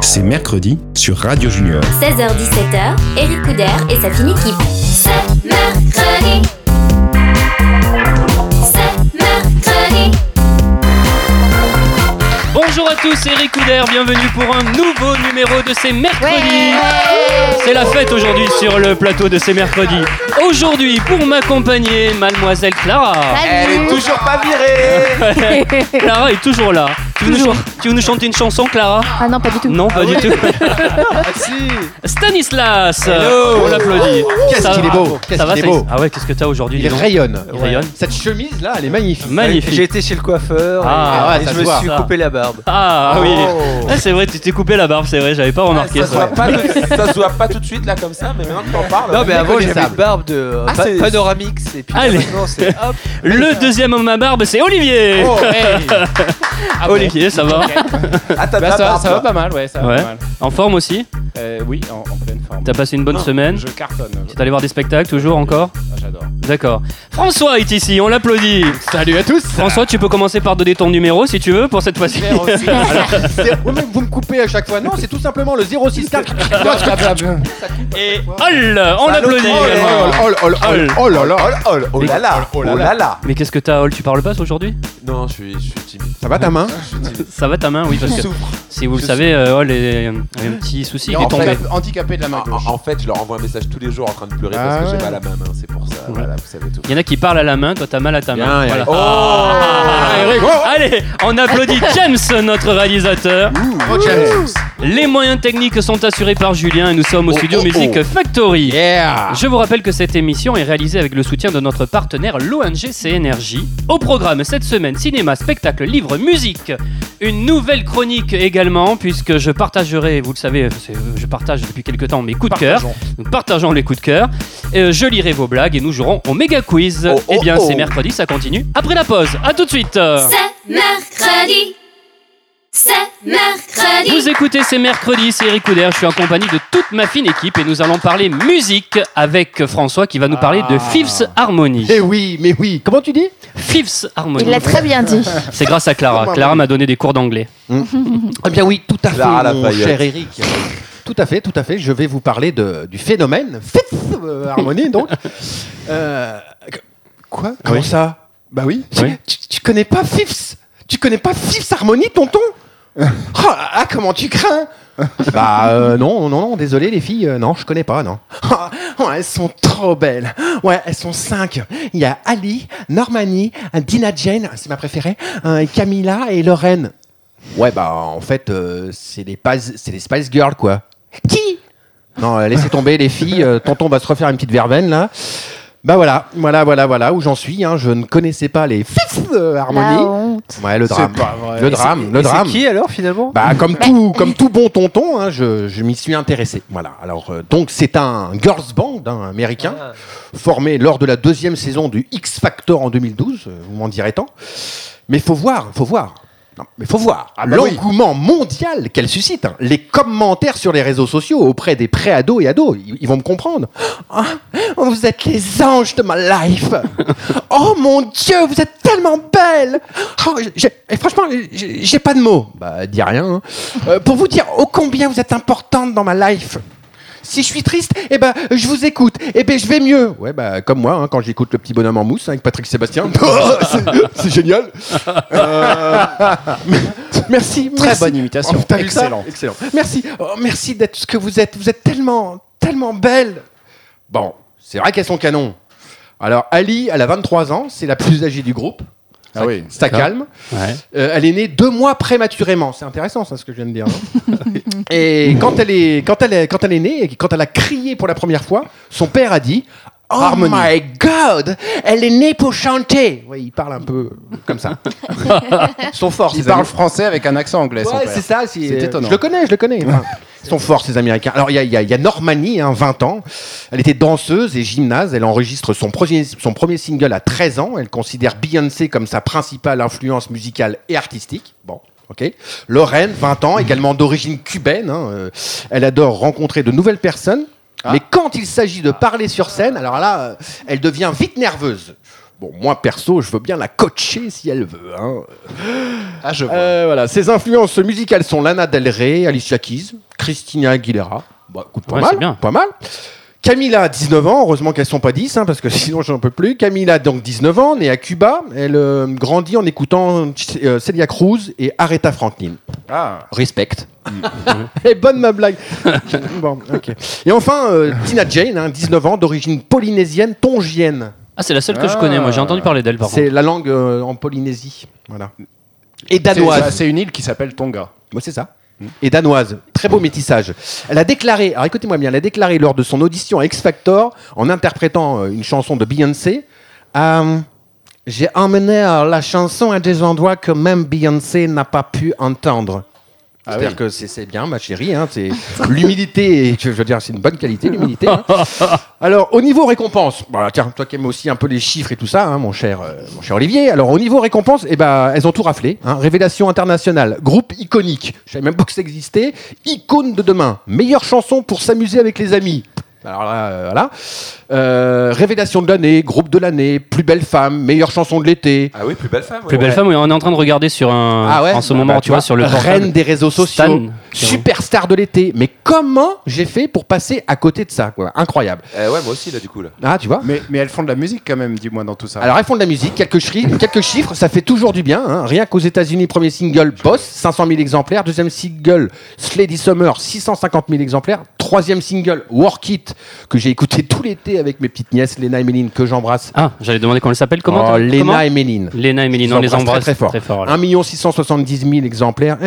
C'est mercredi sur Radio Junior. 16h-17h, Eric Couder et sa fine équipe. C'est mercredi. C'est mercredi. Bonjour à tous, Eric Couder, bienvenue pour un nouveau numéro de ces mercredis. C'est la fête aujourd'hui sur le plateau de ces mercredis. Aujourd'hui, pour m'accompagner, mademoiselle Clara. Elle est toujours pas virée Clara est toujours là. Tu veux, nous, Toujours. chan- tu veux nous chanter une chanson, Clara Ah non, pas du tout. Non, pas du tout. Ah si Stanislas Hello. On l'applaudit. Qu'est-ce Ça qu'il est beau Qu'est-ce Ça va, est beau Ah ouais, qu'est-ce que t'as aujourd'hui Il rayonne. Il rayonne. Cette chemise là, elle est magnifique. Magnifique. J'ai été chez le coiffeur Ah, et, ouais, et je me suis Ça. coupé la barbe. Ah oui. Oh. Ah, c'est vrai, tu t'es coupé la barbe, c'est vrai, j'avais pas remarqué ça, ça. se voit pas tout de suite là comme ça, mais maintenant que t'en parles. Non mais avant j'avais une barbe de euh, Ah, panoramix et puis maintenant c'est. Le deuxième homme à barbe, c'est Olivier. Oh, Ah Olivier, ça va Ah, Bah, ça, va, ça pas mal, ouais, ça va Ouais. pas mal. En forme aussi Euh, oui, en, en pleine forme. T'as passé une bonne semaine Je cartonne. T'es allé voir des spectacles toujours encore Ah, J'adore. D'accord. François est ici, on l'applaudit. Salut à tous François, tu peux commencer par donner ton numéro si tu veux pour cette fois-ci. C'est- vous, me- vous me coupez à chaque fois. Non, c'est tout simplement le 064. Et Hall, on l'applaudit Oh là également. là, oh là là, oh là là, oh là là. Oh, oh, oh là là, oh là là. Mais qu'est-ce que t'as, Hall Tu parles pas aujourd'hui Non, je suis, je suis timide. Ça va ta main Ça va ta main Oui, parce que si vous le savez, euh, Hall est- a un petit souci, il est en tombé. fait- Handicapé de la main En, gauche. en- fait, je leur envoie un message tous les jours en train de pleurer Ah parce que j'ai mal à ma main, c'est pour ça. Voilà, vous savez tout. Il y en a qui parlent à la main, toi t'as mal à ta main. Voilà. Oh Ah, Eric, Allez, on applaudit James, notre réalisateur. Oh, James. Les moyens techniques sont assurés par Julien et nous sommes au Oh, studio oh, Music oh. Factory. Yeah Je vous rappelle que cette émission est réalisée avec le soutien de notre partenaire l'ONG CNRJ. Au programme cette semaine, cinéma, spectacle, livre, musique. Une nouvelle chronique également, puisque je partagerai, vous le savez, c'est- je partage depuis quelques temps mes coups de cœur. Nous partageons les coups de cœur. Euh, je lirai vos blagues et nous jouerons au méga quiz. Oh, oh, eh bien, oh. c'est mercredi, ça continue. Après la pause, à tout de suite. C'est mercredi. C'est mercredi. Vous écoutez, c'est mercredi, c'est Eric Couder, je suis en compagnie de toute ma fine équipe et nous allons parler musique avec François qui va nous parler de Fifth Harmony. Eh oui, mais oui. Comment tu dis Fifth Harmony. Il l'a très bien dit. C'est grâce à Clara. Clara m'a donné des cours d'anglais. Eh bien oui, tout à fait, Clara mon cher Eric. Tout à fait, tout à fait. Je vais vous parler de, du phénomène Fifth euh, Harmony, donc. Euh, quoi? Comment ça? Bah oui. Oui. Tu, tu connais pas Fifth? Tu connais pas Fifth Harmony, tonton oh, Ah, comment tu crains Bah euh, non, non, non, désolé les filles, euh, non, je connais pas, non. Ah, oh, elles sont trop belles. Ouais, elles sont cinq. Il y a Ali, Normani, Dina Jane, c'est ma préférée, euh, Camilla et Lorraine. Ouais, bah en fait, euh, c'est les, Spice- c'est les Spice Girls, quoi. Qui? Non, laissez tomber les filles, tonton va se refaire une petite verveine, là. Bah voilà, voilà, voilà, voilà, où j'en suis. hein. Je ne connaissais pas les euh, La Harmony. honte. Ouais, le drame. pas vrai. Le drame, le Et c'est drame. qui alors finalement? Bah, comme tout, comme tout bon tonton, hein, je, je m'y suis intéressé. Voilà. Alors, euh, donc, c'est un girls band hein, américain Ah. formé lors de la deuxième saison du X Factor en 2012. euh, Vous m'en direz tant. Mais faut voir, faut voir. Non, mais faut voir Ah bah oui. l'engouement mondial qu'elle suscite. hein. Les commentaires sur les réseaux sociaux auprès des pré-ados et ados, ils, ils vont me comprendre. Ah, vous êtes les anges de ma life. oh mon Dieu, vous êtes tellement belle. Oh, et franchement, j'ai j'ai pas de mots. Bah, dis rien. hein. Euh, pour vous dire ô combien vous êtes importante dans ma life. Si je suis triste, eh ben, je vous écoute. Eh ben, je vais mieux. Ouais, bah, comme moi, hein, quand j'écoute le petit bonhomme en mousse hein, avec Patrick Sébastien. C'est- C'est génial. Euh, merci. Très merci. bonne imitation. Oh, Excellent. Excellent. Merci. Oh, merci d'être ce que vous êtes. Vous êtes tellement, tellement belle. Bon, c'est vrai qu'elles sont canons. Alors, Ali, elle a 23 ans. C'est la plus âgée du groupe. Ah oui. Ça calme. Ouais. Euh, elle est née deux mois prématurément. C'est intéressant, ça, ce que je viens de dire. hein. et quand elle est, quand elle est, quand elle est née, et quand elle a crié pour la première fois, son père a dit. Oh Harmonie. my God, elle est née pour chanter. Oui, il parle un peu comme ça. Ils sont forts. Il ces parle Amis- français avec un accent anglais, Ouais, c'est ça. C'est C'est étonnant. Je le connais, je le connais. Enfin, ils sont forts, ces Américains. Alors, il y a, y a- il y a Normani, hein, 20 ans. Elle était danseuse et gymnase. Elle enregistre son premier, son premier single à 13 ans. Elle considère Beyoncé comme sa principale influence musicale et artistique. Bon. Ok. Lorraine, 20 ans, également d'origine cubaine. hein, euh, elle adore rencontrer de nouvelles personnes. Ah. Mais quand il s'agit de parler sur scène, alors là, euh, elle devient vite nerveuse. Bon, moi perso, je veux bien la coacher si elle veut. hein. Ah, je vois. Euh, voilà, ses influences musicales sont Lana Del Rey, Alicia Keys, Christina Aguilera. Bah, écoute, pas Ouais, mal, bien. pas mal. Camila a 19 ans, heureusement qu'elles sont pas 10, hein, parce que sinon j'en peux plus. Camila a donc 19 ans, née à Cuba. Elle euh, grandit en écoutant euh, Celia Cruz et Aretha Franklin. Ah, Respect. Elle est bonne ma blague. bon, ok. Et enfin, euh, Tina Jane, hein, 19 ans, d'origine polynésienne, tongienne. Ah, c'est la seule que je Ah. connais. Moi, j'ai entendu parler d'elle par C'est la langue euh, en Polynésie. Voilà. Et danoise. c'est une île qui s'appelle Tonga. Moi, c'est ça. Et danoise. Très beau métissage. Elle a déclaré, alors écoutez-moi bien, elle a déclaré lors de son audition à X Factor, en interprétant euh, une chanson de Beyoncé, euh, J'ai emmené euh, la chanson à des endroits que même Beyoncé n'a pas pu entendre. Ah C'est-à-dire oui. que c'est bien, ma chérie. Hein, et Je veux dire, c'est une bonne qualité, l'humilité. hein. Alors, au niveau récompense, voilà, tiens, toi qui aimes aussi un peu les chiffres et tout ça, hein, mon cher, euh, mon cher Olivier. Alors, au niveau récompense, eh ben, elles ont tout raflé. hein. Révélation internationale, groupe iconique. Je savais même pas que ça existait. Icône de demain, meilleure chanson pour s'amuser avec les amis. Alors là, euh, voilà. Euh, révélation de l'année, groupe de l'année, plus belle femme, meilleure chanson de l'été. Ah oui, plus belle femme. ouais. Plus belle femme, oui, on est en train de regarder sur un. Ah ouais En ce Bah, moment, bah, tu vois, sur le portable. reine des réseaux sociaux, Stan. superstar de l'été. Mais comment j'ai fait pour passer à côté de ça quoi? Incroyable. Eh ouais, moi aussi, là, du coup. Là. Ah, tu vois? Mais, mais elles font de la musique quand même, dis-moi, dans tout ça. Alors, elles font de la musique, quelques, quelques chiffres, ça fait toujours du bien. hein. Rien qu'aux États-Unis, premier single Boss, 500 000 exemplaires. Deuxième single Slady Summer, 650 000 exemplaires. Troisième single Work It, que j'ai écouté tout l'été avec mes petites nièces, Léna et Méline, que j'embrasse. Ah, j'allais demander comment elle s'appelle. Comment Oh, Léna et Méline. Léna et Méline, on les embrasse très, très fort. Très fort voilà. 1 670 000 exemplaires.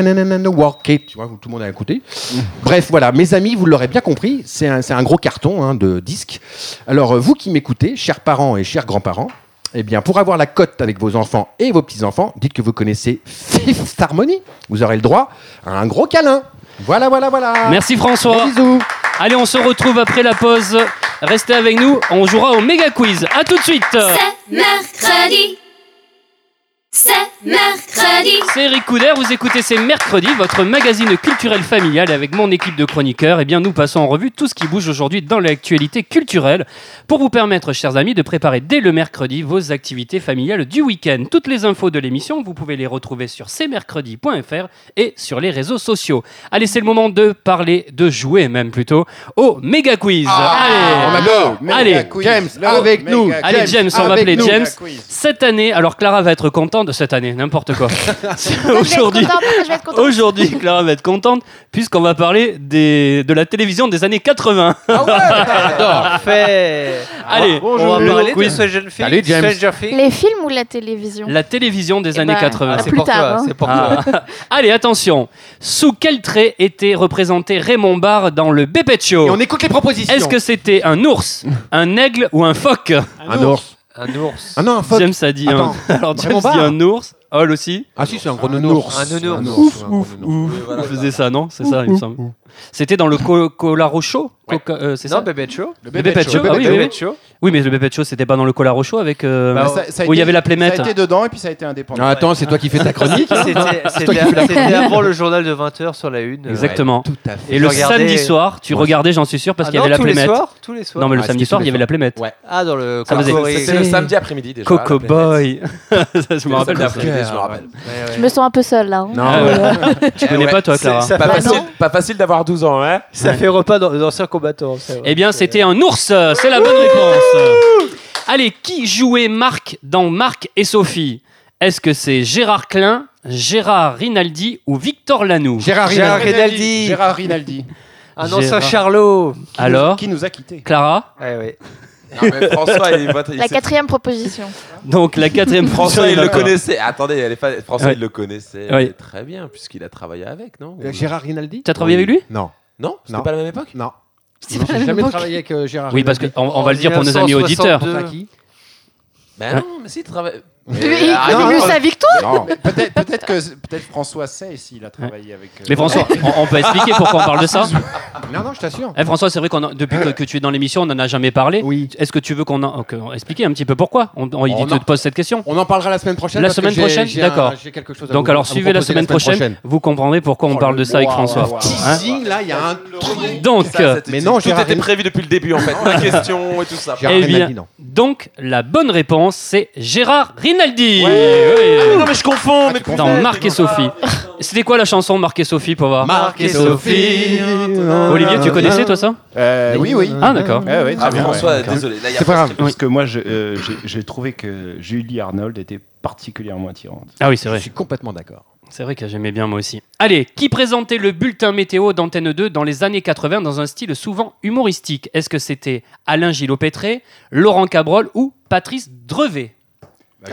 Work It, tu vois, tout le monde a écouté. Bref, voilà, mes amis, vous l'aurez bien compris, c'est un, un gros carton hein, de disques. Alors, euh, vous qui m'écoutez, chers parents et chers grands-parents, eh bien, pour avoir la cote avec vos enfants et vos petits-enfants, dites que vous connaissez Fifth Harmony. Vous aurez le droit à un gros câlin. Voilà, voilà, voilà. Merci François. bisous. Allez, on se retrouve après la pause. Restez avec nous, on jouera au méga quiz. À tout de suite. C'est mercredi. C'est mercredi. C'est Eric Couder, vous écoutez C'est Mercredi, votre magazine culturel familial avec mon équipe de chroniqueurs. Eh bien, nous passons en revue tout ce qui bouge aujourd'hui dans l'actualité culturelle pour vous permettre, chers amis, de préparer dès le mercredi vos activités familiales du week-end. Toutes les infos de l'émission, vous pouvez les retrouver sur cmercredi.fr et sur les réseaux sociaux. Allez, c'est le moment de parler, de jouer même plutôt, au méga quiz. Allez, on adore. Allez. James, avec nous. Allez. James, on va appeler. James. Cette année, alors Clara va être contente de cette année, n'importe quoi. Aujourd'hui, contente. Aujourd'hui, Clara va être contente puisqu'on va parler des, de la télévision des années 80. Parfait. Allez, on va le parler de. Stranger Things. Salut, James. Stranger Things. Les films ou la télévision La télévision des Eh années ben, 80. Ah, c'est plus pour tard, toi. hein. C'est pour Ah. toi. Allez, attention. Sous quel trait était représenté Raymond Barre dans le Bépé Et Show on écoute les propositions. Est-ce que c'était un ours, un aigle ou un phoque Un ours. Un ours. Ah non, un phoque. James a dit Attends, un. Alors James dit un ours. Hall aussi. Ah si, c'est un gros Un nounours. ours. Un nounours. Un Ouf. Oui, voilà. On faisait ça, non? C'est ça, il me semble. C'était dans le co Colaro Show euh, C'est Non, ça Bébé Show. Le Bébé Bébé Show, Show. ah oui, oui, Bébé oui. Show. Oui, mais le Bépé Show, c'était pas dans le Colaro Show avec. euh, Bah, Ça- où il y avait la plémette. Ça a été dedans et puis ça a été indépendant. Ah, attends, c'est toi qui fais ta chronique C'était toi c'était- qui fais la c'était avant le journal de 20h sur la une. Exactement. Tout à fait. Et le regardais- samedi soir, tu regardais, j'en suis sûr, parce Ah qu'il y non, avait la tous les plémette. soirs Tous les soirs. Non, mais le samedi soir, il y avait la plémette. Ouais. Ah, dans le. C'était le samedi après-midi déjà. Coco. Boy. Ça, je me rappelle. Après-midi, je me rappelle. Ouais, ouais. Je me sens un peu seule là. hein. Non. Tu connais pas, toi, Clara c'est Bah pas, non. facile, pas facile d'avoir 12 ans, hein Ça fait repas dans- d'anciens combattants. c'est vrai. Eh bien, c'était un ours. C'est la bonne réponse. Allez, qui jouait Marc dans Marc et Sophie? Est-ce que c'est Gérard Klein, Gérard Rinaldi ou Victor Lanoux? Gérard Gérard Rinaldi. Rinaldi. Gérard Rinaldi. Un ancien Gérard. Charlot. Qui nous- Alors Qui nous a quittés. Clara? Ouais, ouais. Non, mais François, il, il La sait- quatrième proposition. Donc, la quatrième François, il le connaissait. Attendez, elle est pas- François, Ouais. il le connaissait Ouais. très bien, puisqu'il a travaillé avec, non? Euh, Gérard Rinaldi? Tu as travaillé avec lui? Non. Non? C'était Non. pas à la même époque? Non. C'est Non, pas J'ai jamais travaillé avec euh, Gérard Oui, parce qu'on on va le dire pour nos amis auditeurs. 1962. Pense à qui Ben non, mais si, il travaille. Il il non, non, sa victoire. Mais Peut-être que peut-être François sait s'il a travaillé avec. euh, Mais François, on, on peut expliquer pourquoi on parle de ça Non, non, je t'assure. Eh, François, c'est vrai qu'on depuis que, que tu es dans l'émission, on n'en a jamais parlé. Oui. Est-ce que tu veux qu'on en... explique un petit peu pourquoi on, on- il Oh, te non. pose cette question On en parlera la semaine prochaine. La semaine prochaine D'accord. J'ai quelque chose à Donc vous- alors suivez la semaine prochaine, vous comprendrez pourquoi on Oh, parle de ça avec François. wow, wow. Hein Teasing, là, il y a un truc. Donc, c'était- Mais non, tout était prévu depuis le début en fait. La question et tout ça. J'ai eh donc la bonne réponse c'est Gérard Rinaldi. Ah, Oui. non mais je confonds. mais Dans putain, Marc et Sophie. C'était quoi la chanson Marc et Sophie pour voir Marc et Sophie. Olivier, tu connaissais toi ça Euh, oui, oui. Ah d'accord. Ouais, ouais, très Ah François, ouais. désolé. Là, il y a C'est pas grave. Parce que moi, je, euh, j'ai- j'ai trouvé que Julie Arnold était particulièrement attirante. Ah oui, c'est Je vrai. suis complètement d'accord. C'est vrai que j'aimais bien moi aussi. Allez, qui présentait le bulletin météo d'Antenne 2 dans les années 80 dans un style souvent humoristique? Est-ce que c'était Alain Gillot-Pétré, Laurent Cabrol ou Patrice Drevet?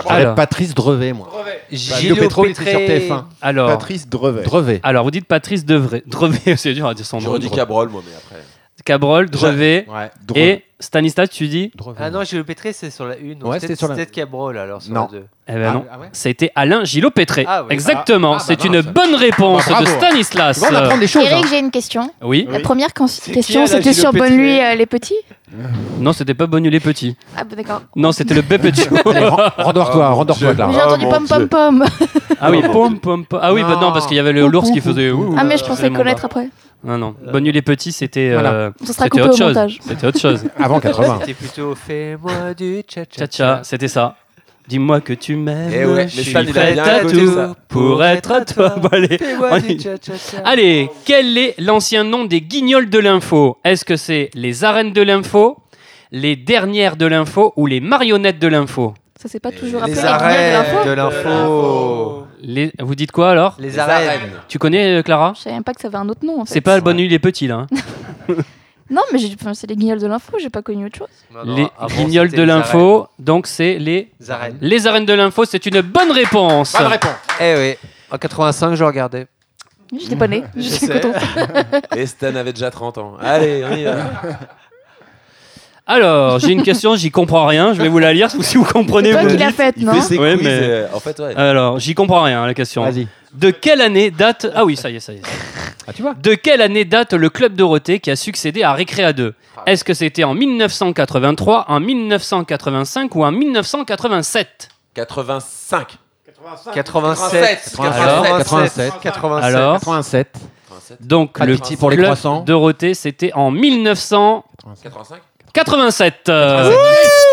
Alors. Patrice Drevet, moi. Gilles Pétro, il était sur TF1. Alors, Patrice Drevet. Drevet. alors vous dites Patrice Devray. Drevet, c'est dur à dire son nom. J'aurais dit Cabrol moi mais après. Cabrol, Drevet Ouais. et Stanislas, tu dis Drevet. Ah non, Gilles Pétré, c'est sur la une. Ouais, la- Peut-être Cabrol alors sur Non. la deux. Eh ben Ah, non. ah ouais C'était Alain Gillot-Pétré. Ah oui. Exactement, Ah, ah, bah c'est non, une ça- bonne réponse Ah, bah, de bravo. Stanislas. On apprend des choses. Eric, hein. j'ai une question. Oui, La première question, c'était sur Pétré Bonne Nuit euh, les petits non, c'était pas Bonne Nuit les Petits. Ah, bah d'accord. Non, c'était le Bébé ren- Rendors-toi, rendors-toi, Clara. J'ai entendu mon pom pom Dieu. pom. Ah oui, pom, pom, pom. Ah oui, bah non, parce qu'il y avait le l'ours qui faisait. Ah, mais je pensais connaître après. Non, non. Bonne nuit les petits, c'était. Voilà. euh, Ça sera C'était coupé autre au chose. montage. C'était autre chose. Avant 80. C'était plutôt fais-moi du cha-cha. c'était ça. Dis-moi que tu m'aimes. Eh ouais, mais je suis Stan, il a prête bien à écouté tout ça. pour être à toi. Bon, allez. On y-. Allez, quel est l'ancien nom des guignols de l'info? Est-ce que c'est les arènes de l'info, les dernières de l'info ou les marionnettes de l'info? Ça s'est pas toujours appelé Les les guignols de l'info arènes de l'info. les... Vous dites quoi alors? Les arènes. Tu connais euh, Clara? Je savais même pas que ça avait un autre nom en fait. C'est pas le bonne nuit les petits là. hein. Non, mais j'ai- enfin, c'est les guignols de l'info, j'ai pas connu autre chose. Non, non, les avant, guignols de l'info, donc c'est les arènes. Les arènes. les arènes de l'info. C'est une bonne réponse. Bonne réponse. Eh oui. En 85, je regardais. J'étais pas née. Je. Et Stan avait déjà 30 ans. Allez, on y va. Alors, j'ai une question, j'y comprends rien. Je vais vous la lire si vous comprenez. C'est toi vous qui dites. faite, Il non fait ses Ouais, mais- euh, En fait, ouais. Alors, j'y comprends rien la question. Vas-y. De quelle année date Ah oui, ça y est, ça y est. Ah, tu vois De quelle année date le club Dorothée qui a succédé à Récréa 2 Est-ce que c'était en 1983, en 1985 ou en 1987 85. 87. Alors 87. 87. Alors 87. 87. Donc Pas de le petit pour les club croissants. Dorothée, c'était en 1987. 85 Euh,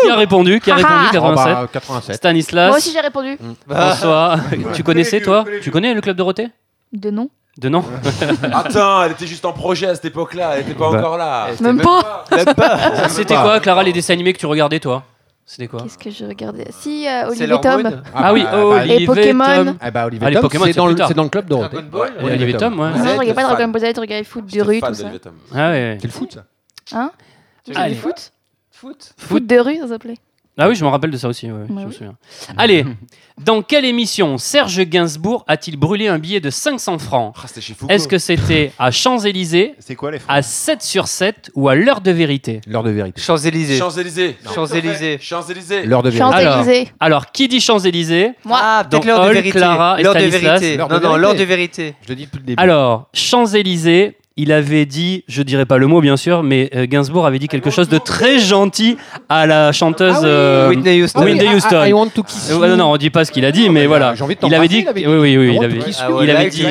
qui a répondu Qui a Ah répondu ah. 87 Oh, bah, 87. Stanislas. Moi aussi j'ai répondu. François, tu connaissais toi Tu connais le club Dorothée De nom De nom Attends, elle était juste en projet à cette époque-là. Elle était pas Bah. encore là. Même pas. C'était quoi, Clara, les dessins animés que tu regardais toi C'était quoi Qu'est-ce que je regardais Si, euh, C'est Olivier Tom. mode. Ah oui, bah, Olivier Et Pokémon. Tom. Eh bah, Olivier Ah, les Tom, Pokémon, c'est dans, dans le club Dorothée. Dragon Ball. Olivier Tom, ouais. Non, je regardais pas. Dragon Ball Z, je regardais foot de J'étais rue, tout ça. Ah ouais. C'est le foot, ça. Hein Tu Allez. foot Foot. Foot de rue, ça s'appelait. Ah oui, je me rappelle de ça aussi, ouais, je Ouais, me oui. souviens. Allez, dans quelle émission Serge Gainsbourg a-t-il brûlé un billet de 500 francs Ah, c'était chez Foucault. Est-ce que c'était à Champs-Élysées, C'est quoi les à 7 sur 7 ou à l'heure de vérité L'heure de vérité. Champs-Élysées. Champs-Élysées. Champs-Élysées. Champs-Élysées. L'heure de vérité. Champs-Élysées. Alors, qui dit Champs-Élysées Moi. Ah, Donc, peut-être l'heure de Hall, vérité. Clara et L'heure de Stanislas. vérité. L'heure Non, non, l'heure de vérité. vérité. Je le dis depuis le début. Alors, Champs-Élysées, il avait dit, je dirais pas le mot bien sûr, mais euh, Gainsbourg avait dit quelque chose de très gentil à la chanteuse Ah oui. euh, Whitney Houston. Ah oui, Whitney I- Houston. I, I want to kiss Euh, you. non, on dit pas ce qu'il a dit, mais voilà. j'ai envie de Il avait dit, il avait dit. oui, oui, oui, I il want avait, to kiss I you. would il avait dit,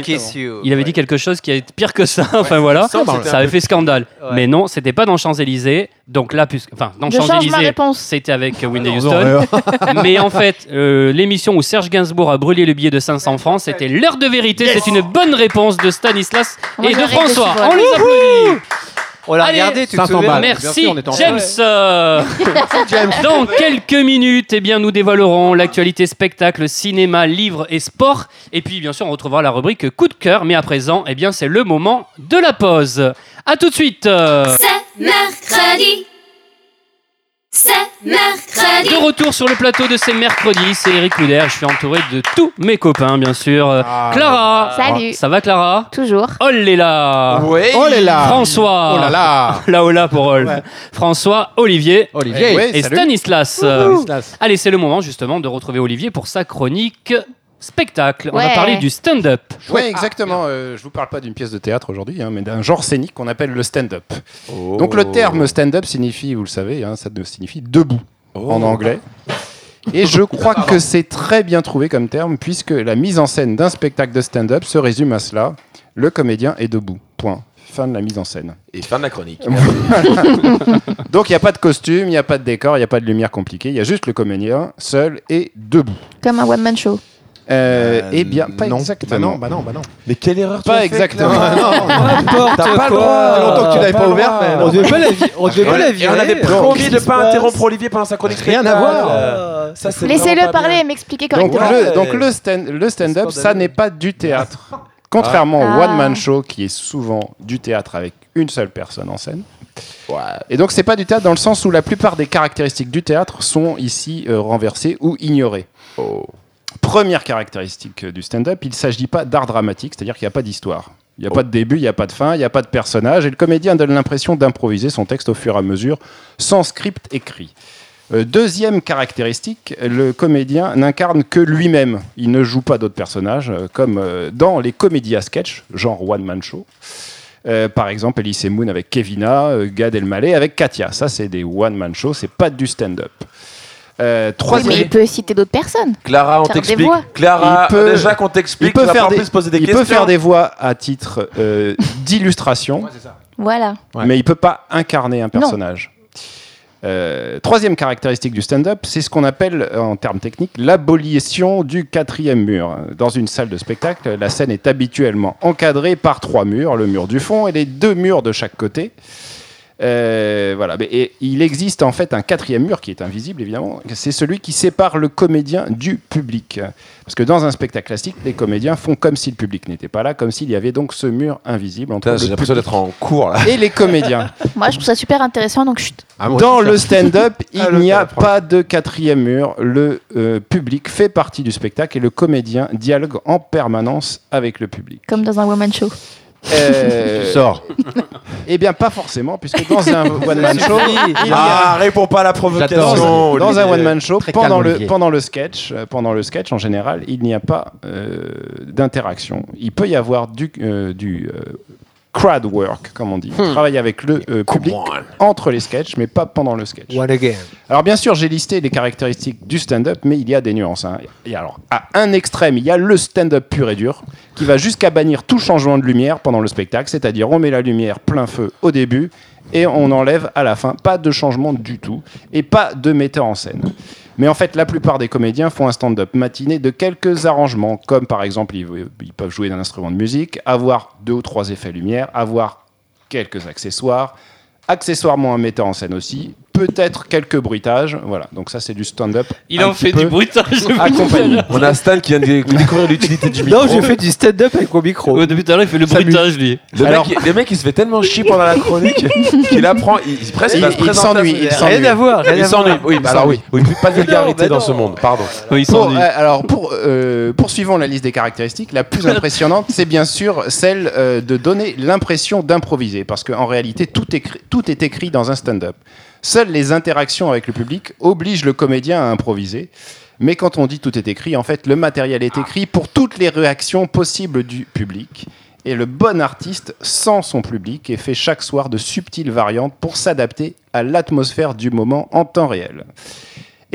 il avait dit quelque chose qui est pire que ça. Enfin voilà, ça, avait fait scandale. Ouais. Mais non, c'était pas dans Champs Élysées. Donc là, puisque, enfin, dans Champs Élysées, c'était avec euh, Whitney Non, Houston. Mais en fait, euh, l'émission où Serge Gainsbourg a brûlé le billet de 500 francs, c'était l'heure de vérité. C'est une bonne réponse de Stanislas Moi, et de François. On voilà. les applaudit. On l'a Allez, regardé, tu te 500 souviens balles. Bien Merci sûr, on est en James. Euh, Dans quelques minutes, eh bien, nous dévoilerons l'actualité spectacle, cinéma, livres et sport. Et puis, bien sûr, on retrouvera la rubrique coup de cœur. Mais à présent, eh bien, c'est le moment de la pause. À tout de suite. euh, C'est mercredi. C'est mercredi. De retour sur le plateau de ces mercredis, c'est Eric Couder. Je suis entouré de tous mes copains, bien sûr. Euh, Ah. Clara. Salut. Ça va, Clara Toujours. Oh là Ouais. Oh là là François. Oh là là Là, oh là pour Ol. François, Olivier Olivier Ouais, et. Stanislas. Stanislas. Allez, c'est le moment justement de retrouver Olivier pour sa chronique spectacle. On Ouais. parler du stand-up. Oui, exactement. euh, je vous parle pas d'une pièce de théâtre aujourd'hui, hein, mais d'un genre scénique qu'on appelle le stand-up. Oh. Donc le terme stand-up signifie, vous le savez, hein, ça signifie debout Oh. en anglais. Et je crois que c'est très bien trouvé comme terme, puisque la mise en scène d'un spectacle de stand-up se résume à cela. Le comédien est debout. Point. Fin de la mise en scène. Et fin de la chronique. Donc il n'y a pas de costume, il n'y a pas de décor, il n'y a pas de lumière compliquée, il y a juste le comédien seul et debout. Comme un one-man show. Euh, eh bien, pas non. exactement. Bah non, bah non, bah non. Mais quelle erreur tu Pas as faite, exactement. là N'importe T'as pas le droit. fait longtemps que tu l'avais pas mais non. On devait pas la, vi- on devait pas la virer. on avait promis de pas interrompre Olivier pendant sa chronique. Rien à voir. Euh, Laissez-le pas parler et m'expliquer correctement. donc le, stand- le stand-up, ça n'est pas du théâtre. Contrairement au Ah. one-man show, qui est souvent du théâtre avec une seule personne en scène. Ouais. Et donc c'est pas du théâtre dans le sens où la plupart des caractéristiques du théâtre sont ici euh, renversées ou ignorées. Oh. Première caractéristique du stand-up, il ne s'agit pas d'art dramatique, c'est-à-dire qu'il n'y a pas d'histoire. Il n'y a pas de début, il n'y a pas de fin, il n'y a pas de personnage, et le comédien donne l'impression d'improviser son texte au fur et à mesure, sans script écrit. Euh, deuxième caractéristique, le comédien n'incarne que lui-même. Il ne joue pas d'autres personnages, euh, comme euh, dans les comédies à sketch, genre one-man show. Euh, par exemple, Elise Moon avec Kevina, Gad Elmaleh avec Katia. Ça, c'est des one-man show, c'est pas du stand-up. Euh, Oui, troisième... mais il peut citer d'autres personnes. Clara, on t'explique. Clara, Il peut- déjà qu'on il t'explique, peut tu vas faire pas en des, plus poser des il questions. peut faire des voix à titre euh, d'illustration, Voilà. Ouais. mais il peut pas incarner un personnage. Euh, troisième caractéristique du stand-up, c'est ce qu'on appelle en termes techniques l'abolition du quatrième mur. Dans une salle de spectacle, la scène est habituellement encadrée par trois murs, le mur du fond et les deux murs de chaque côté. Euh, voilà. Mais- Et il existe en fait un quatrième mur qui est invisible évidemment. C'est celui qui sépare le comédien du public. Parce que dans un spectacle classique, les comédiens font comme si le public n'était pas là, comme s'il y avait donc ce mur invisible entre J'ai l'impression d'être en cours là. et les comédiens. Moi, je trouve ça super intéressant, donc chut. Ah, moi Dans le stand-up, il n'y a pas de quatrième mur. Le euh, public fait partie du spectacle et le comédien dialogue en permanence avec le public. Comme dans un woman show. Euh, Sors. eh bien, pas forcément, puisque dans un one-man show, il y a- Ah, réponds pas à la provocation. dans, dans un one-man show, pendant calme, le, pendant le sketch, euh, pendant le sketch en général, il n'y a pas euh, d'interaction. Il peut y avoir du, euh, du euh, crowd work, comme on dit, travailler avec le euh, public entre les sketchs, mais pas pendant le sketch. One again. Alors bien sûr, j'ai listé les caractéristiques du stand-up, mais il y a des nuances. hein. Et alors, à un extrême, il y a le stand-up pur et dur, qui va jusqu'à bannir tout changement de lumière pendant le spectacle, c'est-à-dire on met la lumière plein feu au début et on enlève à la fin, pas de changement du tout, et pas de metteur en scène. Mais en fait, la plupart des comédiens font un stand-up matiné de quelques arrangements, comme par exemple, ils, peuvent jouer d'un instrument de musique, avoir deux ou trois effets lumière, avoir quelques accessoires, accessoirement un metteur en scène aussi, peut-être quelques bruitages, voilà. Donc ça, c'est du stand-up. Il en fait du bruitage. accompagné. On a Stan qui vient de découvrir l'utilité du micro. Non, j'ai fait du stand-up avec mon micro. Ouais, depuis tout à l'heure, il fait le bruitage, lui. Le, Alors- mec, le mec, il se fait tellement chier pendant la chronique qu'il apprend, il, il- presque Il- il s'ennuie, il Rien à voir, rien Il s'ennuie. Oui, bah alors oui. Oui, Pas de vulgarité bah dans ce monde, pardon. Oui, il Pour, s'ennuie. euh, alors, pour, euh, poursuivons la liste des caractéristiques, la plus impressionnante, c'est bien sûr celle euh, de donner l'impression d'improviser, parce qu'en réalité, tout est écrit dans un stand-up. Seules les interactions avec le public obligent le comédien à improviser. Mais quand on dit tout est écrit, en fait, le matériel est écrit pour toutes les réactions possibles du public. Et le bon artiste sent son public et fait chaque soir de subtiles variantes pour s'adapter à l'atmosphère du moment en temps réel.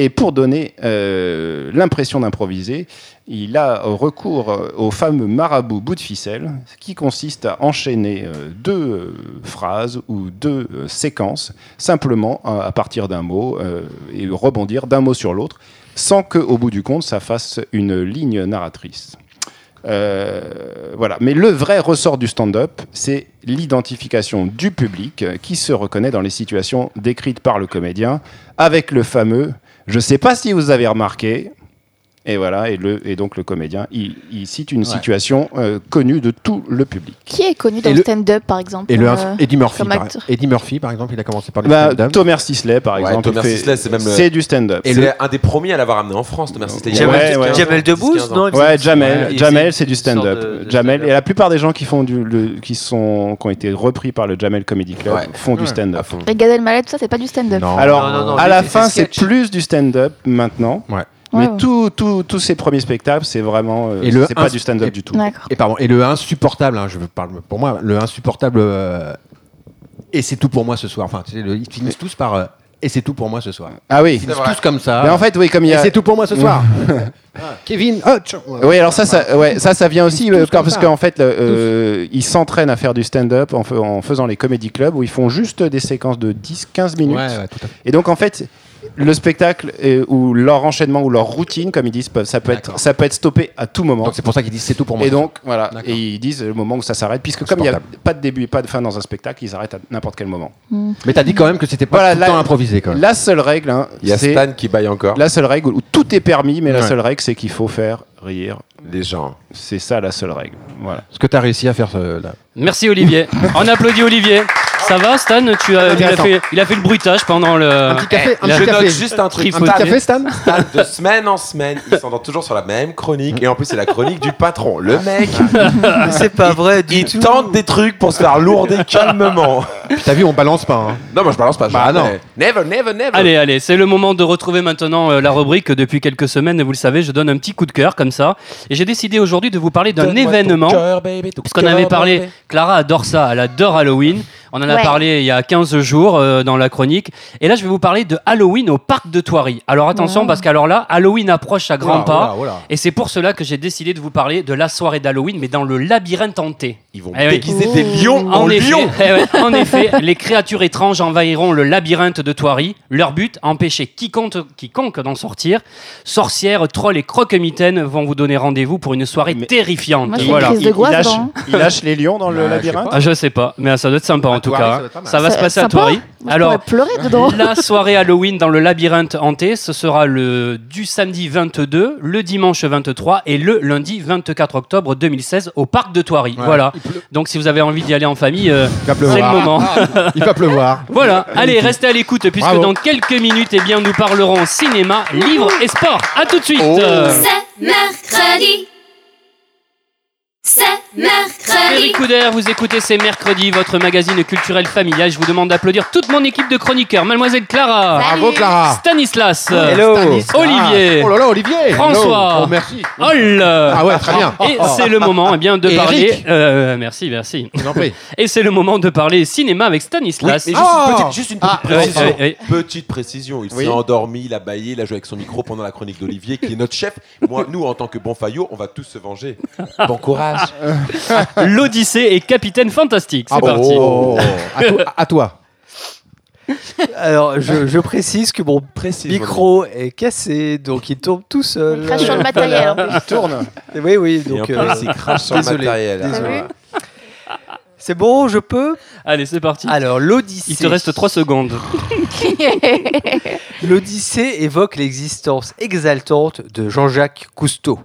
Et pour donner euh, l'impression d'improviser, il a recours au fameux marabout bout de ficelle, qui consiste à enchaîner euh, deux euh, phrases ou deux séquences, simplement à, partir d'un mot, et rebondir d'un mot sur l'autre, sans qu'au bout du compte, ça fasse une ligne narratrice. Voilà. Mais le vrai ressort du stand-up, c'est l'identification du public qui se reconnaît dans les situations décrites par le comédien, avec le fameux je ne sais pas si vous avez remarqué. Et voilà, et, le, et donc le comédien, il, il cite une situation euh, connue de tout le public. Qui est connu dans Et le le- stand-up, par exemple Et le euh, Eddie Murphy, par. Eddie Murphy, par exemple, il a commencé par le Bah, stand-up. Thomas Sisley, par Ouais, exemple, c'est même le- c'est du stand-up. Et C'est- c'est un des premiers à l'avoir amené en France, Thomas Sisley. Jamel- ouais, ouais. 10, Jamel 15 ans, Debbouze, 10, 15 ans. non Ouais, Jamel, Ouais, Jamel, c'est du stand-up. de- de Jamel, stand-up. et la plupart des gens qui font du, le- qui sont, qui ont été repris par le Jamel Comedy Club Ouais. font du stand-up. Et Gad Elmaleh, tout ça, c'est pas du stand-up. Non. Alors, Non, non, non, à la fin, c'est plus du stand-up maintenant. Ouais. Mais ouais. tout- tout- tous ces premiers spectacles, c'est vraiment. euh, Et le c'est pas du stand-up et- du tout. D'accord. Et pardon, et le insupportable, hein, je parle pour moi, le insupportable. euh, et c'est tout pour moi ce soir. Enfin, le- ils finissent tous par. euh, et c'est tout pour moi ce soir. Ah oui. Ils finissent tous comme ça. Mais en fait, oui, comme il y et a. c'est tout pour moi ce soir. Ah, Kevin, oh. Oui, alors ça, ça, ouais, ça, ça vient aussi Tous euh, parce qu'en fait, euh, ils s'entraînent à faire du stand-up en, fa- en faisant les comédie clubs où ils font juste des séquences de 10-15 minutes. Ouais, ouais, tout à fait. Et donc, en fait, le spectacle ou leur enchaînement ou leur routine, comme ils disent, peuvent- ça peut être, ça peut être stoppé à tout moment. Donc c'est pour ça qu'ils disent c'est tout pour moi. Et donc, voilà. Et ils disent le moment où ça s'arrête, puisque comme il n'y a pas de début et pas de fin dans un spectacle, ils arrêtent à n'importe quel moment. Mais t'as dit quand même que c'était pas Voilà, tout le temps improvisé quand même. La seule règle, hein, Il y a c'est Stan qui baille encore. la seule règle où tout est permis, mais la seule règle, c'est qu'il faut faire rire. Les gens. C'est ça la seule règle. Voilà. Est-ce que t'as réussi à faire ce, là Merci Olivier. On applaudit Olivier. Ça va Stan tu as, il, a fait, il a fait le bruitage pendant le... Un petit café, un petit Je café. note juste un truc. Un petit café, Stan De semaine en semaine, il s'endort toujours sur la même chronique. Et en plus, c'est la chronique du patron. Le mec, Mais c'est pas vrai du il tout. tente des trucs pour se faire lourder calmement. T'as vu, on balance pas. hein. Non, moi je balance pas. Bah, jamais. non. Never, never, never. Allez, allez, c'est le moment de retrouver maintenant euh, la rubrique. Depuis quelques semaines, vous le savez, je donne un petit coup de cœur comme ça. Et j'ai décidé aujourd'hui de vous parler d'un événement. cœur, baby, ton Puisqu'on cœur, avait parlé, baby. Clara adore ça, elle adore Halloween. On en a Ouais. parlé il y a 15 jours euh, dans la chronique. Et là, je vais vous parler de Halloween au parc de Thoiry. Alors attention, Ouais. parce qu'alors là, Halloween approche à grands pas. Et c'est pour cela que j'ai décidé de vous parler de la soirée d'Halloween, mais dans le labyrinthe hanté. Ils vont Eh oui. déguiser des lions en, En effet, lions. eh ouais, en effet, les créatures étranges envahiront le labyrinthe de Thoiry. Leur but, empêcher quiconque, quiconque d'en sortir. Sorcières, trolls et croque-mitaines vont vous donner rendez-vous pour une soirée Mais- terrifiante. Moi, une voilà. crise de Il, lâche, dans- il lâche les lions dans le je sais labyrinthe Ah, je sais pas, mais ça doit être sympa en tout cas. ça va se passer à je Alors, pleurer dedans. la soirée Halloween dans le labyrinthe hanté, ce sera le du samedi 22, le dimanche 23 et le lundi 24 octobre 2016 au parc de. Ouais. Voilà. Donc si vous avez envie d'y aller en famille, euh, c'est le moment. Il va pleuvoir. Voilà, allez, restez à l'écoute puisque Bravo. dans quelques minutes, eh bien, nous parlerons cinéma, livres et sport. À tout de suite. Oh. C'est mercredi. C'est mercredi. Eric Couder, vous écoutez C'est mercredi, votre magazine culturel familial. Je vous demande d'applaudir toute mon équipe de chroniqueurs. Mademoiselle Clara, Bravo Clara. Stanislas, Hello. Stanislas. Olivier. Oh là là, Olivier. François. Hello. Oh, merci. Hol. Ah ouais, très bien. Et c'est le moment eh bien, de parler. euh, merci, merci. Je vous en prie. Et c'est le moment de parler cinéma avec Stanislas. Mais juste, Ah. une petite, juste une petite Ah, précision. Petite précision. Il Oui. s'est endormi, il a baillé, il a joué avec son micro pendant la chronique d'Olivier, qui est notre chef. Moi, nous, en tant que bon faillot, on va tous se venger. Bon courage. L'Odyssée et Capitaine Fantastique. C'est Ah, parti. oh. À toi- À toi. Alors, je, je précise que mon Précise. micro est cassé, donc il tourne tout seul. Il crache sur le matériel. en plus. Il tourne. Oui, oui, donc euh, il crache sur le désolé. matériel. Vu c'est bon, je peux Allez, c'est parti. Alors, l'Odyssée. Il te reste 3 secondes. L'Odyssée évoque l'existence exaltante de Jean-Jacques Cousteau.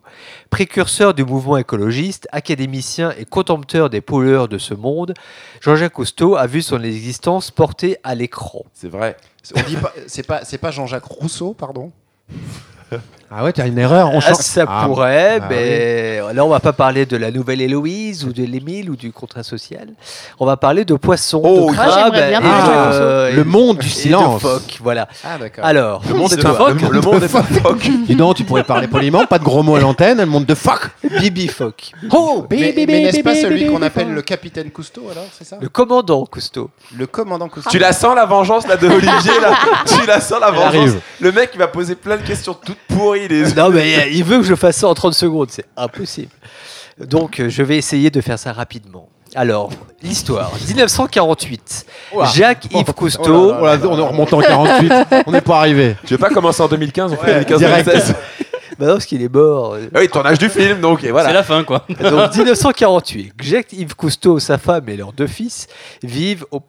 Précurseur du mouvement écologiste, académicien et contempteur des pollueurs de ce monde, Jean-Jacques Cousteau a vu son existence portée à l'écran. C'est vrai. On dit pas, c'est pas, c'est pas Jean-Jacques Rousseau, pardon? Ah ouais, t'as une erreur. On Ah, change. ça Ah, pourrait, ah mais là on va pas parler de la nouvelle Héloïse ou de l'Émile ou du contrat social. On va parler de poissons, Oh, de Ah, crabes bien et et- Le monde du et de silence. voilà. Ah. Alors, Le monde est un Le monde est un phoque. Dis donc, tu pourrais parler poliment, pas de gros mots à l'antenne, le monde de fuck. Bibi Phoque. Oh, Mais, mais n'est-ce pas celui qu'on appelle le capitaine Cousteau alors, c'est ça? Le commandant Cousteau. Le commandant Cousteau. Tu la sens la vengeance là de Olivier là? Tu la sens la Elle vengeance? Le mec il va poser plein de questions toutes pourries les Non, mais il veut que je fasse ça en 30 secondes, c'est impossible. Donc, euh, je vais essayer de faire ça rapidement. Alors, l'histoire. 1948. Oula. Jacques-Yves Cousteau. Oh là là, on est remonté en 48. On n'est pas arrivé. Tu veux pas commencer en 2015 On fait Ouais, 2015-2016 Bah non, parce qu'il est mort. Ah Oui, tournage du film donc et C'est voilà. la fin, quoi. Donc 1948, Jacques-Yves Cousteau, sa femme et leurs deux fils vivent au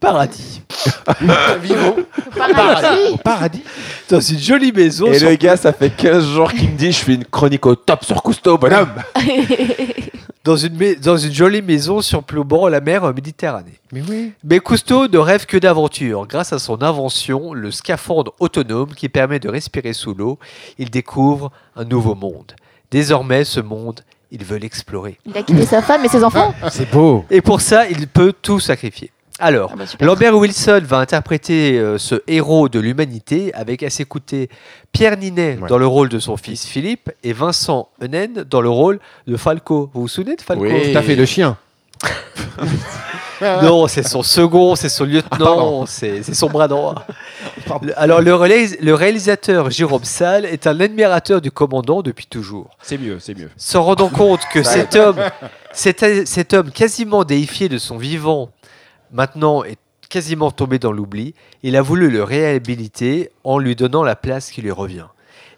paradis. Paradis. Au paradis. Dans une jolie maison. Et sur- le gars, ça fait 15 jours qu'il me dit je fais une chronique au top sur Cousteau, bonhomme. dans, une dans une jolie maison surplombant la mer Méditerranée. Mais oui. Mais Cousteau ne rêve que d'aventure. Grâce à son invention, le scaphandre autonome qui permet de respirer sous l'eau, il découvre un nouveau monde. Désormais, ce monde, il veut l'explorer. Il a quitté sa femme et ses enfants. C'est beau. Et pour ça, il peut tout sacrifier. Alors, Ah bah. Lambert Wilson va interpréter euh, ce héros de l'humanité avec à ses côtés Pierre Ninet Ouais. dans le rôle de son fils Philippe et Vincent Henen dans le rôle de Falco. Vous vous souvenez de Falco Oui. Tout à fait, le chien. Non, c'est son second, c'est son Ah, lieutenant, pardon. c'est son bras droit. Le- Alors, le, réalis- le réalisateur Jérôme Salle est un admirateur du commandant depuis toujours. C'est mieux, c'est mieux. Se rendant compte que cet homme, cet, cet homme quasiment déifié de son vivant, maintenant est quasiment tombé dans l'oubli, il a voulu le réhabiliter en lui donnant la place qui lui revient.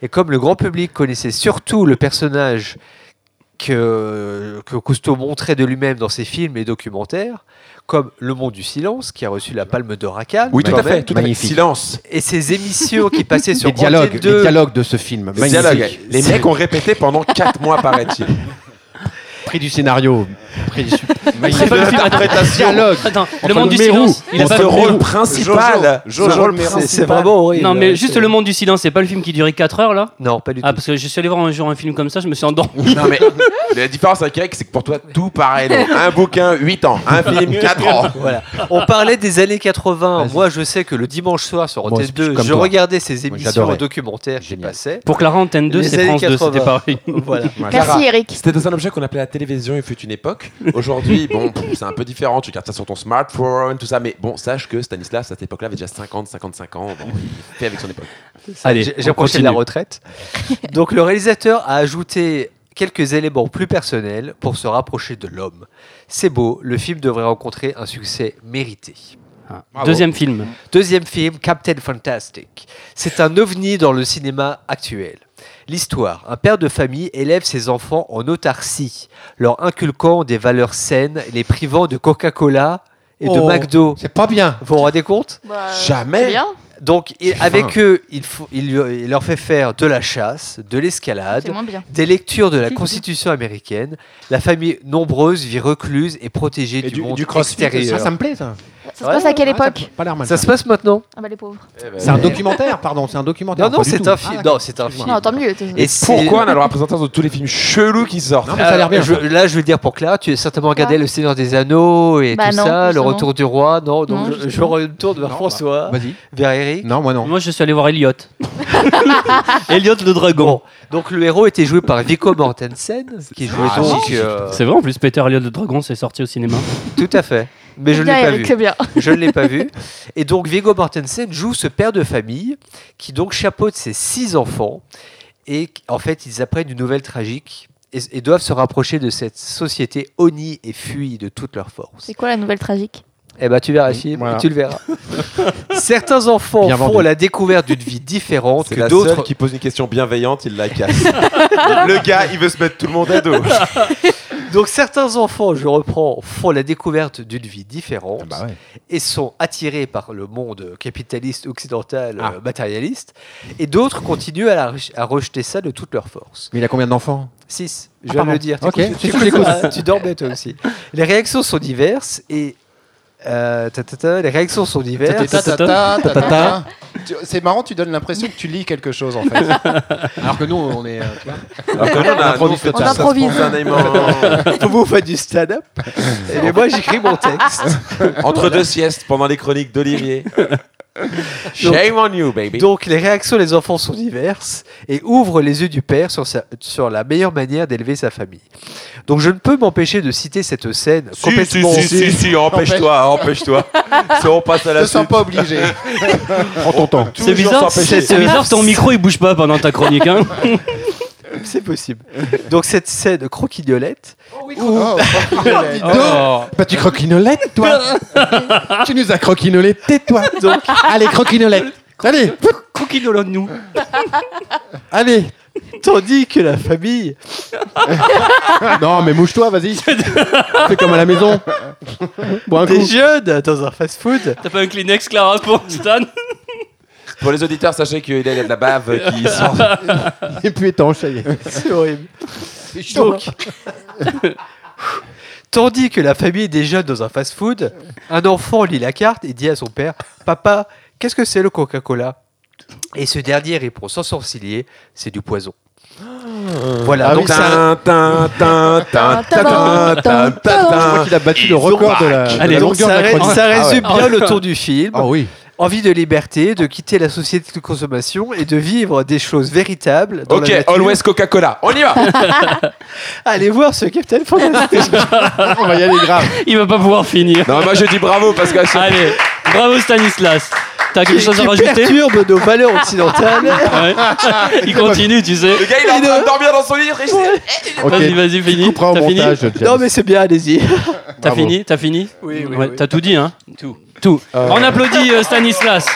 Et comme le grand public connaissait surtout le personnage que, que Cousteau montrait de lui-même dans ses films et documentaires, comme Le Monde du Silence, qui a reçu la Palme d'Or à Cannes, Oui, tout quand à fait. même, Tout à fait. Magnifique. Silence. et ses émissions qui passaient sur Les dialogues, les 2, dialogues de ce film. Les Magnifique. Les mecs ont répété pendant 4 mois, paraît-il. Prix du scénario. Prix du le. Attends, Dialogue. attends, le monde du le Mérou, silence. Il a Pour pas ce rôle principal. Jojo, le Mérou. c'est- vraiment horrible. Non, mais juste le monde du silence, c'est pas le film qui durait 4 heures là Non, pas du Ah, tout. parce que je suis allé voir un jour un film comme ça, je me suis endormi. Non, mais la différence avec Eric, c'est que pour toi, tout pareil. long. Un bouquin, 8 ans. Un film, 4 ans. Voilà. On parlait des années 80. Vas-y. Moi, je sais que le dimanche soir sur Antenne aussi, je suis 2, comme je regardais ces émissions documentaires qui passaient. Pour Clara Antenne 2, Les c'est années France 2, c'était 80. pareil. Voilà. Merci Eric. C'était un objet qu'on appelait la télévision, il fut une époque. Aujourd'hui, bon, c'est un peu différent. Tu regardes ça sur ton smartphone, tout ça. Mais bon, sache que Stanislas, à cette époque-là, avait déjà 50, 55 ans. Bon, il fait avec son époque. Allez, J'ai- approché de la retraite. Donc, le réalisateur a ajouté quelques éléments plus personnels pour se rapprocher de l'homme. C'est beau, le film devrait rencontrer un succès mérité. Ah. Deuxième film. Deuxième film, Captain Fantastic. C'est un ovni dans le cinéma actuel. L'histoire, un père de famille élève ses enfants en autarcie, leur inculquant des valeurs saines, les privant de Coca-Cola et de Oh. McDo. C'est pas bien. Vous vous rendez compte? Bah, Jamais. c'est bien. Donc, il- avec eux, il, faut- il lui- il leur fait faire de la chasse, de l'escalade, des lectures de la Constitution américaine. La famille nombreuse vit recluse et protégée Et du, du, monde du crossfit, extérieur. ça, ça me plaît, ça. Ça se passe à quelle Ah, ça époque a pas l'air mal. Ça se passe maintenant Ah bah les pauvres. C'est un documentaire, pardon, c'est un documentaire. Non, non, du c'est un film. Ah, non, c'est un film. Non, tant mieux. Et Pourquoi on a le représentant de tous les films chelous qui sortent Non, mais ça a l'air bien. Je- là, je veux dire pour Clara, tu as certainement regardé Quoi Le Seigneur des Anneaux et Bah tout non, ça, Le. Retour du Roi. Non, donc Non, je, retourne vers Non, François, Vas-y. vers Eric. Non, moi non. Moi, je suis allé voir Elliot. Elliot le dragon. Donc le héros était joué par Viggo Mortensen, qui jouait Ah, donc. euh, C'est vrai, en plus, Peter Elliot le dragon, c'est sorti au cinéma. tout à fait. Mais je ne l'ai pas vu. bien. Je ne l'ai pas vu. Et donc Viggo Mortensen joue ce père de famille qui donc chapeaute ses six enfants et en fait ils apprennent une nouvelle tragique et, et doivent se rapprocher de cette société honnie et fuit de toute leur force. C'est quoi la nouvelle tragique? Eh ben tu verras, Voilà. tu le verras. Certains enfants Bien font vendu. la découverte d'une vie différente que d'autres. qui pose une question bienveillante, il la casse. le gars, il veut se mettre tout le monde à dos. Donc certains enfants, je reprends, font la découverte d'une vie différente Bah ouais. et sont attirés par le monde capitaliste occidental Ah. euh, matérialiste, et d'autres continuent à, la re- à rejeter ça de toute leur force. Mais il a combien d'enfants? 6, je Ah, viens de le dire. Ok, t'écoutes- je t'écoutes- t'écoute. ah, tu dormais toi aussi. Les réactions sont diverses et euh, ta, ta, ta, les réactions sont diverses. C'est marrant, tu donnes l'impression que tu lis quelque chose en fait. Alors que nous, on est. euh, Alors que nous, on a- nous, on improvise. Vous faites du stand-up et mais moi j'écris mon texte. Entre deux siestes, pendant les chroniques d'Olivier. Shame on you, baby. Donc les réactions des enfants sont diverses et ouvrent les yeux du père sur, sa- sur la meilleure manière d'élever sa famille. Donc je ne peux m'empêcher de citer cette scène Si, si, complètement... si, si, si, empêche-toi, empêche-toi. Si on passe à Je la te sens suite. pas obligé. Prends ton temps. C'est bizarre, bizarre que ton micro il bouge pas pendant ta chronique. Hein. C'est possible. Donc cette scène croquignolette Oh, croquignolette. Oh. Bah, tu croquinolette, toi. Tu nous as croquinolette, toi. Donc, allez, croquinolette Allez, Croquinolone nous. allez. Tandis que la famille Non, mais mouche-toi, vas-y. Fais comme à la maison. Bois un coup. des jeunes dans un fast-food. T'as pas un Kleenex, Clara, pour Stan? Pour les auditeurs, sachez qu'il y a de la bave qui sort. Et puis étanche, ça y est. C'est horrible. Donc, tandis que la famille des jeunes dans un fast-food, un enfant lit la carte et dit à son père Papa, qu'est-ce que c'est le Coca-Cola? Et ce dernier répond sans sourciller C'est du poison. Voilà, Ah donc oui, ça, Tin, tin, tin, tin, tin, tin, tin, Je crois qu'il a battu le record de la, de Allez, la donc longueur ça, de la ça Ah ouais. résume bien le tour du film. Ah oui. Envie de liberté, de quitter la société de consommation et de vivre des choses véritables. Dans Ok, la nature. Always Coca-Cola. On y va. Allez voir ce Captain Fantastic. On va y aller grave. Il va pas pouvoir finir. Non, moi je dis bravo parce que Allez, bravo Stanislas. T'as quelque chose à qui rajouter perturbe nos valeurs occidentales. Ouais. Il continue, tu sais. le gars il est en train de dormir dans son lit. Ok. Vas-y, vas-y, Tu finis. couperas au T'as fini montage, James. non mais c'est bien, allez-y. T'as Bravo. fini T'as fini Oui, oui, Ouais, oui. T'as tout dit, hein Tout. Tout. On applaudit euh, Stanislas.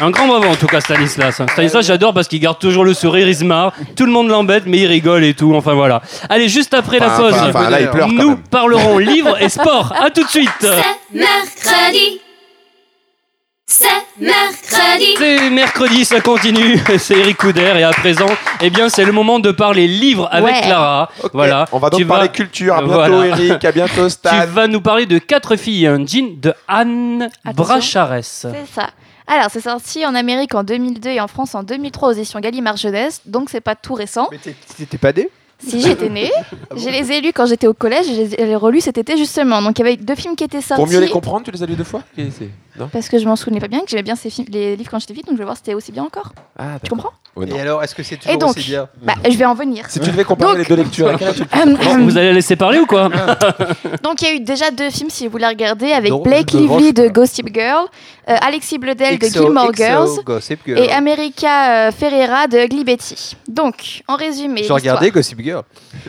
Un grand bravo en tout cas Stanislas. Stanislas j'adore parce qu'il garde toujours le sourire, il se marre, tout le monde l'embête mais il rigole et tout, enfin voilà. Allez juste après la pause, Enfin, enfin, là il pleure quand nous même. parlerons livres et sport. À tout de suite. C'est mercredi. C'est mercredi. C'est mercredi, ça continue. C'est Eric Couder et à présent, eh bien, c'est le moment de parler livres avec Ouais. Clara. Voilà. On va donc Tu parler vas- culture. À bientôt Voilà. Eric. À bientôt Tu Stan. vas nous parler de Quatre filles et un jean de Anne Attention. Brachares. C'est ça. Alors, c'est sorti en Amérique en 2002 et en France en 2003 aux éditions Gallimard Jeunesse, donc c'est pas tout récent. Mais t'étais pas né Si j'étais née, je les ai lus quand j'étais au collège et je les ai relus cet été justement. Donc il y avait deux films qui étaient sortis. Pour mieux les comprendre, tu les as lus deux fois? Non Parce que je m'en souvenais pas bien, que j'aimais bien ces films, les livres quand j'étais petite, donc je vais voir si c'était aussi bien encore. Ah, Tu comprends? Ouais. Et alors, est-ce que c'est Et toujours donc aussi bien? Bah, je vais en venir. Si tu devais comparer Donc- les deux lectures, as-tu Hum, Vous allez la laisser parler ou quoi? Donc il y a eu déjà deux films si vous voulez regarder avec Non, Blake Lively de. Gossip Girl, euh, Alexis Bledel de Gilmore Girls Girl. et America euh, Ferreira de Ugly Betty. Donc en résumé, J'ai regardé Gossip Girl.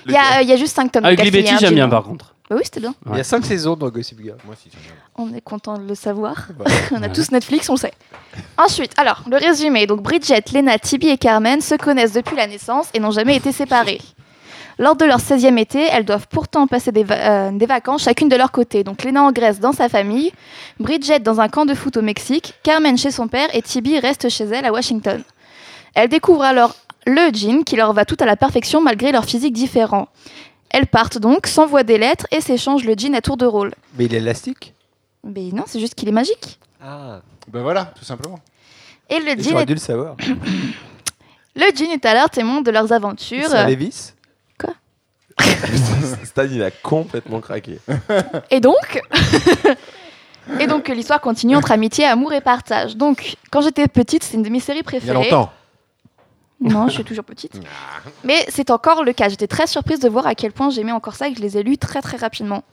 il y, a, y a juste cinq tomes. Avec de quatre Betty, j'aime bien par contre. Bah oui, c'était bien. Il y a 5 saisons dans Gossip Girl. Moi aussi, j'aime bien. On est content de le savoir. on a tous Netflix, on le sait. Ensuite, alors, le résumé. Donc, Bridget, Lena, Tibi et Carmen se connaissent depuis la naissance et n'ont jamais été séparées. Lors de leur 16e été, elles doivent pourtant passer des, va- euh, des vacances chacune de leur côté. Donc, Lena en Grèce dans sa famille, Bridget dans un camp de foot au Mexique, Carmen chez son père et Tibi reste chez elle à Washington. Elles découvrent alors le jean qui leur va tout à la perfection malgré leur physique différent. Elles partent donc, s'envoient des lettres et s'échangent le jean à tour de rôle. Mais il est élastique Mais non, c'est juste qu'il est magique. Ah, Ben voilà, tout simplement. Et le jean, j'aurais est, dû le savoir. le jean est alors témoin de leurs aventures. C'est un Levis Stan, il a complètement craqué. Et donc, et donc l'histoire continue entre amitié, amour et partage. Donc, quand j'étais petite, c'est une de mes séries Il y a préférées. longtemps. Non, je suis toujours petite. Mais c'est encore le cas. J'étais très surprise de voir à quel point j'aimais encore ça et que je les ai lus très très rapidement.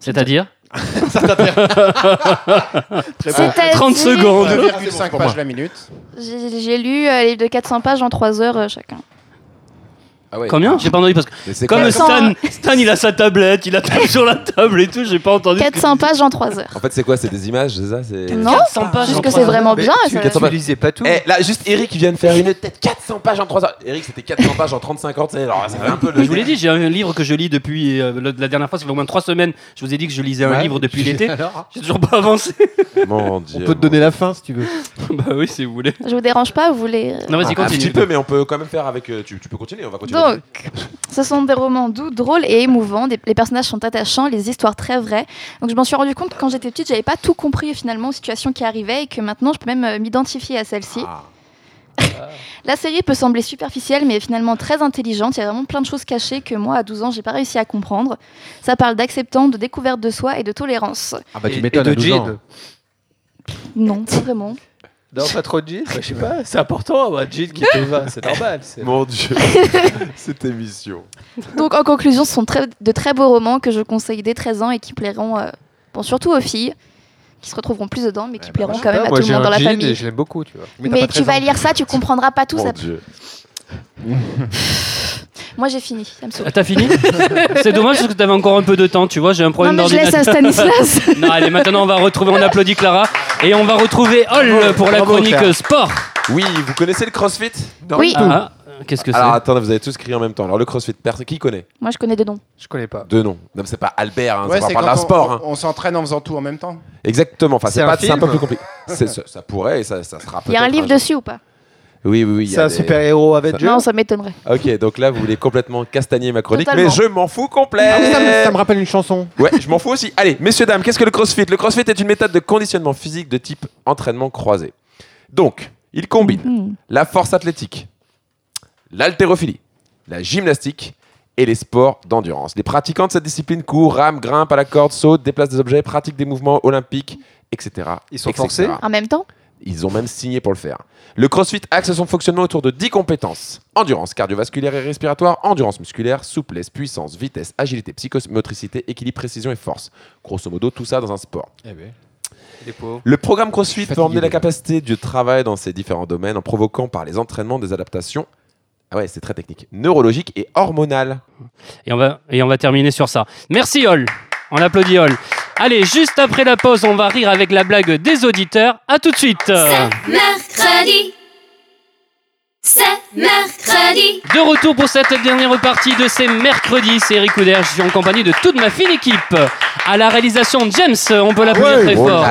C'est-à-dire C'est-à-dire- 30 secondes. 2,5 pour pages moi. la minute. J'ai j'ai lu euh, les livres de 400 pages en 3 heures euh, chacun. Ah ouais. Combien J'ai pas entendu parce que Mais c'est comme quoi Stan, Stan, il a sa tablette, il a tapé sur la table et tout, j'ai pas entendu. ce que 400 pages en 3 heures. En fait, c'est quoi? C'est des images, c'est ça? C'est. Non, 400 pages juste en que trois c'est vraiment bien. tu, ça- tu lisais pas tout Eh, là, juste Eric qui vient de faire une tête 400 pages en 3 heures. Eric, c'était 400 pages en 35 ans, tu sais. Alors, ça fait un peu le. Je vous l'ai dit, j'ai un livre que je lis depuis euh, le- la dernière fois, ça fait au moins 3 semaines. Je vous ai dit que je lisais un Ouais. livre depuis l'été. Alors J'ai toujours pas avancé. Mon dieu. On peut te donner la fin si tu veux. bah oui, si vous voulez. Je vous dérange pas, vous voulez. euh, Non, vas-y, Un continue. petit peu, mais on peut quand même faire avec. euh, Tu, tu peux continuer, on va continuer. Donc, ce sont des romans doux, drôles et émouvants. Des- les personnages sont attachants, les histoires très vraies. Donc, je m'en suis rendu compte que quand j'étais petite, j'avais pas tout compris finalement aux situations qui arrivaient et que maintenant, je peux même euh, m'identifier à celle-ci. Ah. La série peut sembler superficielle, mais est finalement très intelligente. Il y a vraiment plein de choses cachées que moi, à 12 ans, j'ai pas réussi à comprendre. Ça parle d'acceptance, de découverte de soi et de tolérance. Ah bah tu m'étonnes de à 12 jean. ans. Non, pas vraiment. Non, pas trop de jean bah, Je sais pas, c'est important, jean qui te va, c'est normal. c'est- Mon dieu. Cette émission. Donc, en conclusion, ce sont très- de très beaux romans que je conseille dès 13 ans et qui plairont, euh, bon, surtout aux filles, qui se retrouveront plus dedans, mais qui plairont Je sais quand même à tout le monde dans la famille. je l'aime beaucoup, tu vois. Mais, tu 13 vas lire ça, tu comprendras pas tout Mon ça. dieu. Moi j'ai fini, ça me saoule. Ah, T'as fini C'est dommage parce que t'avais encore un peu de temps, tu vois, j'ai un problème mais je laisse à d'ordinateur. Stanislas. Non, allez, maintenant on va retrouver, on applaudit Clara et on va retrouver Hall pour la chronique sport. Oui, vous connaissez le crossfit? Oui, Ah, qu'est-ce que c'est Alors attendez, vous avez tous crié en même temps. Alors le crossfit, personne qui connaît moi je connais des noms. Je connais pas. Deux noms. Non, mais c'est pas Albert, hein, Ouais, c'est c'est pas quand d'un sport. on, hein. on s'entraîne en faisant tout en même temps. Exactement. Enfin, C'est c'est un pas c'est un peu film plus compliqué. C'est- Ça, ça pourrait et ça, ça sera Il y a un peut-être livre jour. dessus ou pas Oui, oui, oui. il y C'est a un des- super-héros Avenger Non, ça m'étonnerait. Ok, donc là, vous voulez complètement castagner ma chronique, Totalement. mais je m'en fous complet. Ah, ça, me, ça me rappelle une chanson. Ouais, je m'en fous aussi. Allez, messieurs, dames, qu'est-ce que le crossfit? Le crossfit est une méthode de conditionnement physique de type entraînement croisé. Donc, il combine Hmm. la force athlétique, l'haltérophilie, la gymnastique et les sports d'endurance. Les pratiquants de cette discipline courent, rament, grimpent à la corde, sautent, déplacent des objets, pratiquent des mouvements olympiques, etc. Ils sont etc.. forcés En même temps? Ils ont même signé pour le faire. Le CrossFit axe son fonctionnement autour de 10 compétences. Endurance cardiovasculaire et respiratoire, endurance musculaire, souplesse, puissance, vitesse, agilité, psychomotricité, équilibre, précision et force. Grosso modo, tout ça dans un sport. Les pauvres. Le programme CrossFit peut fatigué emmener la capacité de travail dans ces différents domaines en provoquant par les entraînements des adaptations. Ah ouais, c'est très technique. Neurologiques et hormonales. Et on va, et on va terminer sur ça. Merci Hall. On applaudit Hall. Allez, juste après la pause, on va rire avec la blague des auditeurs. À tout de suite. C'est mercredi. C'est mercredi. De retour pour cette dernière partie de ces mercredis, c'est Eric Couder. Je suis en compagnie de toute ma fine équipe. À la réalisation, James, on peut l'applaudir très Oh fort.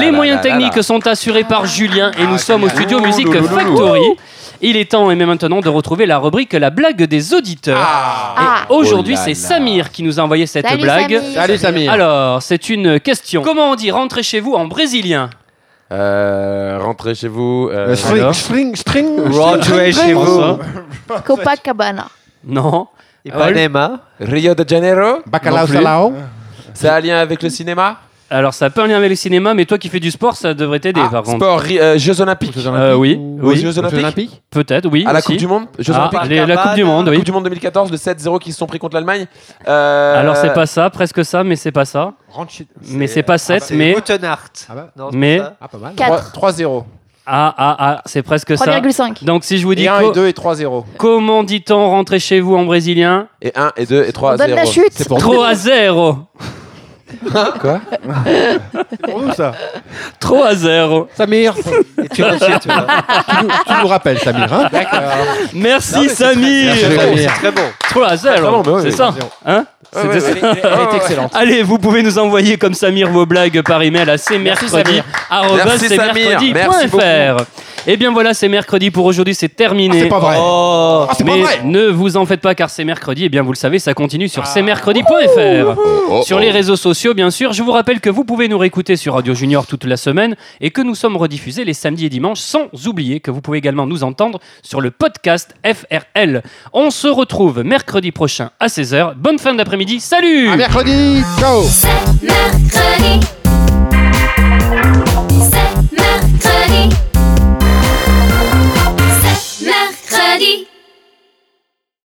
Les moyens techniques sont assurés par Julien et nous sommes au studio loulou, Factory. Il est temps et même maintenant de retrouver la rubrique La blague des auditeurs. Ah. Et aujourd'hui, Oh c'est. Samir qui nous a envoyé cette Salut, blague. Samir. Salut Samir. Alors, c'est une question. Comment on dit rentrer chez vous en brésilien Euh, rentrez chez vous. euh, Euh, string, alors string, string, Rentrez chez vous. Copacabana. Non. Ipanema. Rio de Janeiro. Plus. salao. Ça a un lien avec le cinéma Alors, ça a pas un lien avec le cinéma, mais toi qui fais du sport, ça devrait t'aider Ah, par contre. Sport, ri- euh, Jeux Olympiques. Euh, oui, Aux oui, Jeux Olympiques, peut-être, oui. À la aussi. Coupe du Monde Jeux Ah, Olympiques les- la Coupe du Monde, oui. Coupe du Monde 2014, le 7-0 qui se sont pris contre l'Allemagne. Euh, Alors, c'est pas ça, presque ça, mais c'est pas ça. Rentre chez- Mais c'est pas 7, C'est mais. Goutenart. Ah bah. Non, c'est Mais- pas ça. Ah, pas mal. 4. 3-0. Ah, ah, ah, c'est presque ça. 3,5. Donc, si je vous dis Et 1 co- et 2 et 3-0. comment dit-on rentrer chez vous en brésilien? Et 1, et 2, et 3, On donne 0. la chute. C'est pour. Trop à zéro. Quoi pour nous, ça. Trop à zéro. Samir, Et tu nous, tu nous rappelles, Samir. Hein Merci, Samir. Merci, Samir. C'est très bon. Trop à zéro. très bon, bah oui, c'est oui, ça. Hein Ouais, ouais, C'était ouais. ça. Elle est excellente. Allez, vous pouvez nous envoyer comme Samir vos blagues par email à cmercredi.fr. Et bien voilà, c'est mercredi pour aujourd'hui, c'est terminé. Ah, c'est pas vrai. Oh, Ah, c'est pas mais vrai. ne vous en faites pas car c'est mercredi. Et bien vous le savez, ça continue sur cmercredi.fr. Oh, Sur les réseaux sociaux, bien sûr. Je vous rappelle que vous pouvez nous réécouter sur Radio Junior toute la semaine et que nous sommes rediffusés les samedis et dimanches, sans oublier que vous pouvez également nous entendre sur le podcast FRL. On se retrouve mercredi prochain à 16h. Bonne fin d'après-midi. Salut À mercredi. Ciao. C'est mercredi. C'est mercredi. C'est mercredi.